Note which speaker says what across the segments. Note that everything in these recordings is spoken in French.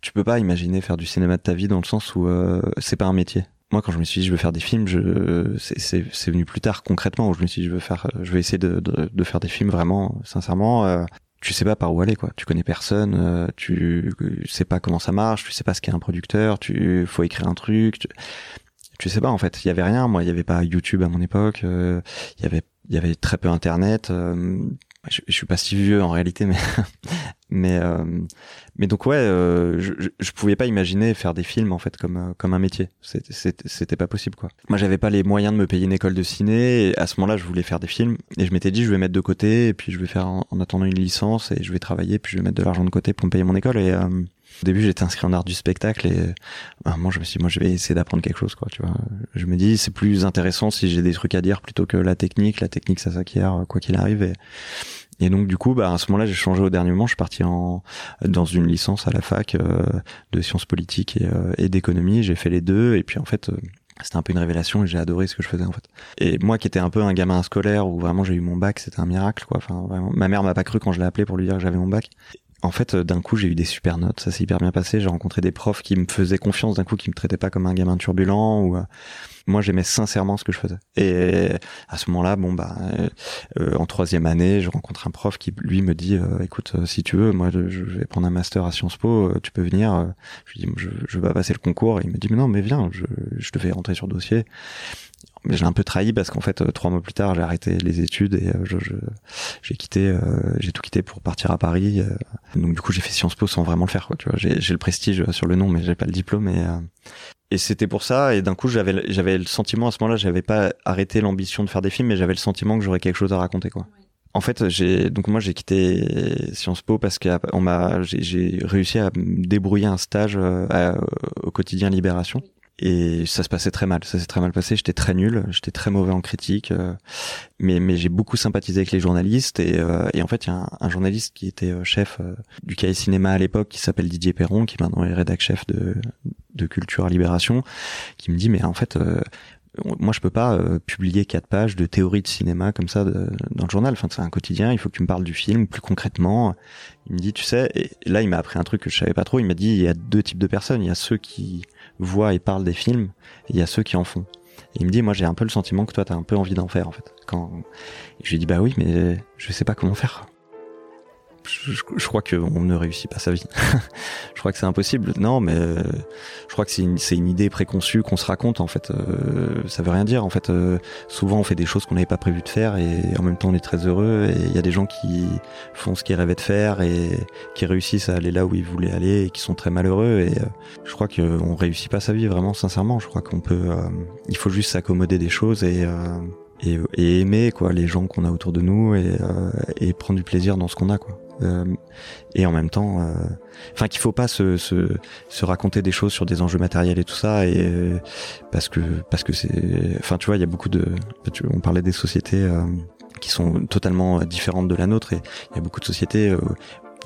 Speaker 1: tu peux pas imaginer faire du cinéma de ta vie dans le sens où euh, c'est pas un métier. Moi, quand je me suis dit je veux faire des films, je c'est venu plus tard concrètement où je me suis dit je veux faire, je vais essayer de, de, de faire des films vraiment, sincèrement. Euh, tu sais pas par où aller quoi. Tu connais personne, euh, tu sais pas comment ça marche, tu sais pas ce qu'est un producteur, tu faut écrire un truc. Tu, tu sais pas en fait. Il y avait rien. Moi, il y avait pas YouTube à mon époque. Euh, il y avait y avait très peu Internet. Euh, je, je, suis pas si vieux en réalité, mais mais euh, mais donc ouais, euh, je, je pouvais pas imaginer faire des films en fait comme euh, comme un métier. C'était pas possible quoi. Moi j'avais pas les moyens de me payer une école de ciné. À ce moment-là, je voulais faire des films et je m'étais dit je vais mettre de côté et puis je vais faire en, attendant une licence et je vais travailler puis je vais mettre de l'argent de côté pour me payer mon école et au début, j'étais inscrit en art du spectacle et bah, moi, je me suis dit, moi, je vais essayer d'apprendre quelque chose, quoi. Tu vois, je me dis, c'est plus intéressant si j'ai des trucs à dire plutôt que la technique. La technique, ça s'acquiert quoi qu'il arrive. Et donc du coup, bah, à ce moment-là, j'ai changé au dernier moment. Je suis parti en dans une licence à la fac euh, de sciences politiques et, euh, et d'économie. J'ai fait les deux. Et puis en fait, euh, c'était un peu une révélation et j'ai adoré ce que je faisais en fait. Et moi qui étais un peu un gamin scolaire où vraiment j'ai eu mon bac, c'était un miracle quoi. Enfin vraiment, ma mère m'a pas cru quand je l'ai appelé pour lui dire que j'avais mon bac en fait, euh, d'un coup, j'ai eu des super notes. Ça s'est hyper bien passé. J'ai rencontré des profs qui me faisaient confiance d'un coup, qui me traitaient pas comme un gamin turbulent. Ou euh, moi, j'aimais sincèrement ce que je faisais. Et à ce moment-là, bon bah, euh, en troisième année, je rencontre un prof qui lui me dit, écoute, si tu veux, moi, je, vais prendre un master à Sciences Po. tu peux venir. Je lui dis, je, je vais passer le concours. Et il me dit, mais non, mais viens, je, je te fais rentrer sur dossier j'ai un peu trahi parce qu'en fait euh, trois mois plus tard j'ai arrêté les études et euh, je, j'ai quitté euh, j'ai tout quitté pour partir à Paris donc du coup j'ai fait Sciences Po sans vraiment le faire quoi tu vois. J'ai, j'ai le prestige sur le nom mais j'ai pas le diplôme et et c'était pour ça. Et d'un coup j'avais j'avais le sentiment à ce moment-là j'avais pas arrêté l'ambition de faire des films mais j'avais le sentiment que j'aurais quelque chose à raconter quoi. En fait, j'ai donc moi j'ai quitté Sciences Po parce qu'on m'a j'ai réussi à me débrouiller un stage au quotidien Libération et ça se passait très mal. Ça s'est très mal passé. J'étais très nul. J'étais très mauvais en critique. Euh, mais mais j'ai beaucoup sympathisé avec les journalistes. Et, euh, et en fait il y a un, journaliste qui était euh, chef du cahier cinéma à l'époque qui s'appelle Didier Perron qui maintenant est rédac chef de de Culture à Libération qui me dit mais en fait moi je peux pas publier quatre pages de théorie de cinéma comme ça dans le journal. Enfin c'est un quotidien il faut que tu me parles du film plus concrètement. Il me dit tu sais et là il m'a appris un truc que je savais pas trop. Il m'a dit il y a deux types de personnes. Il y a ceux qui voient et parlent des films, et il y a ceux qui en font. Et il me dit, moi j'ai un peu le sentiment que toi t'as un peu envie d'en faire en fait. Quand je lui dis bah oui, mais je sais pas comment faire je, je, crois qu'on ne réussit pas sa vie. je crois que c'est impossible. Non, mais euh, je crois que c'est une, une, idée préconçue qu'on se raconte en fait. Euh, ça veut rien dire en fait. Euh, souvent on fait des choses qu'on n'avait pas prévu de faire et en même temps on est très heureux. Et il y a des gens qui font ce qu'ils rêvaient de faire et qui réussissent à aller là où ils voulaient aller et qui sont très malheureux. Et je crois qu'on réussit pas sa vie vraiment sincèrement. Je crois qu'on peut. il faut juste s'accommoder des choses et et, et, aimer quoi les gens qu'on a autour de nous et, et prendre du plaisir dans ce qu'on a quoi. Euh, et en même temps, euh, enfin qu'il faut pas se, se, se, raconter des choses sur des enjeux matériels et tout ça, et euh, parce que parce que c'est, enfin tu vois, il y a beaucoup de, on parlait des sociétés qui sont totalement différentes de la nôtre, et il y a beaucoup de sociétés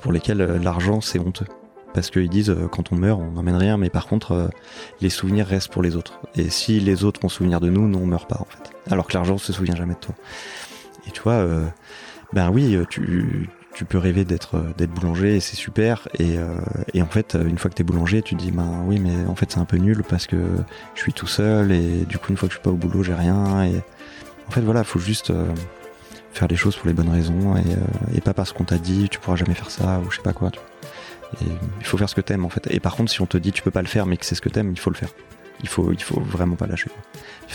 Speaker 1: pour lesquelles l'argent c'est honteux. Parce qu'ils disent quand on meurt on n'emmène rien mais par contre les souvenirs restent pour les autres. Et si les autres ont souvenir de nous nous on meurt pas en fait. Alors que l'argent se souvient jamais de toi. Et tu vois ben oui tu tu peux rêver d'être euh, d'être boulanger et c'est super. Et, euh, en fait une fois que t'es boulanger tu te dis ben oui mais en fait c'est un peu nul parce que je suis tout seul et du coup une fois que je suis pas au boulot j'ai rien. Et en fait voilà faut juste euh, faire les choses pour les bonnes raisons et, pas parce qu'on t'a dit tu pourras jamais faire ça ou je sais pas quoi il faut faire ce que t'aimes en fait. Et par contre si on te dit tu peux pas le faire mais que c'est ce que t'aimes il faut le faire. Il faut il faut vraiment pas lâcher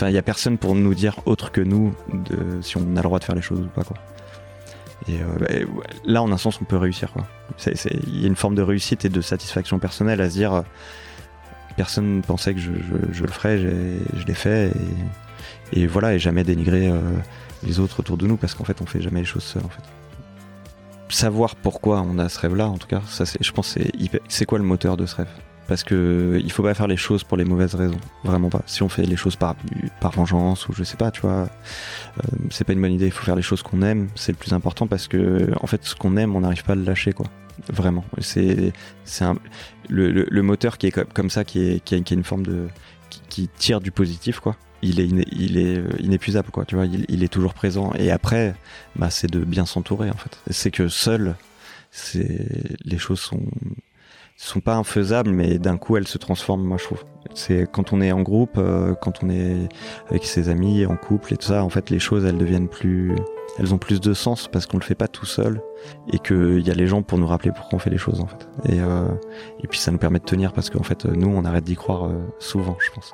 Speaker 1: il y a personne pour nous dire autre que nous si on a le droit de faire les choses ou pas quoi et euh, bah, là, en un sens, on peut réussir. Il y a une forme de réussite et de satisfaction personnelle à se dire personne ne pensait que je, le ferais, je l'ai fait. Et, voilà, et jamais dénigrer euh, les autres autour de nous parce qu'en fait, on fait jamais les choses seul. En fait. Savoir pourquoi on a ce rêve-là, en tout cas, ça, je pense, c'est quoi le moteur de ce rêve? Parce que il faut pas faire les choses pour les mauvaises raisons, vraiment pas. Si on fait les choses par par vengeance ou je sais pas, tu vois, euh, c'est pas une bonne idée. Il faut faire les choses qu'on aime, c'est le plus important parce que en fait, ce qu'on aime, on n'arrive pas à le lâcher, quoi. Vraiment, c'est c'est le, le, moteur qui est comme, ça, qui est qui a, qui a une forme de qui, qui, tire du positif, quoi. Il est il est euh, inépuisable, quoi. Tu vois, il, il est toujours présent. Et après, bah, c'est de bien s'entourer, en fait. C'est que seul, c'est les choses sont sont pas infaisables, mais d'un coup elles se transforment. Moi, je trouve. C'est quand on est en groupe, euh, quand on est avec ses amis, en couple et tout ça. En fait, les choses elles deviennent plus, elles ont plus de sens parce qu'on le fait pas tout seul et qu'il y a les gens pour nous rappeler pourquoi on fait les choses en fait. Et euh, et puis ça nous permet de tenir parce qu'en fait nous on arrête d'y croire euh, souvent, je pense.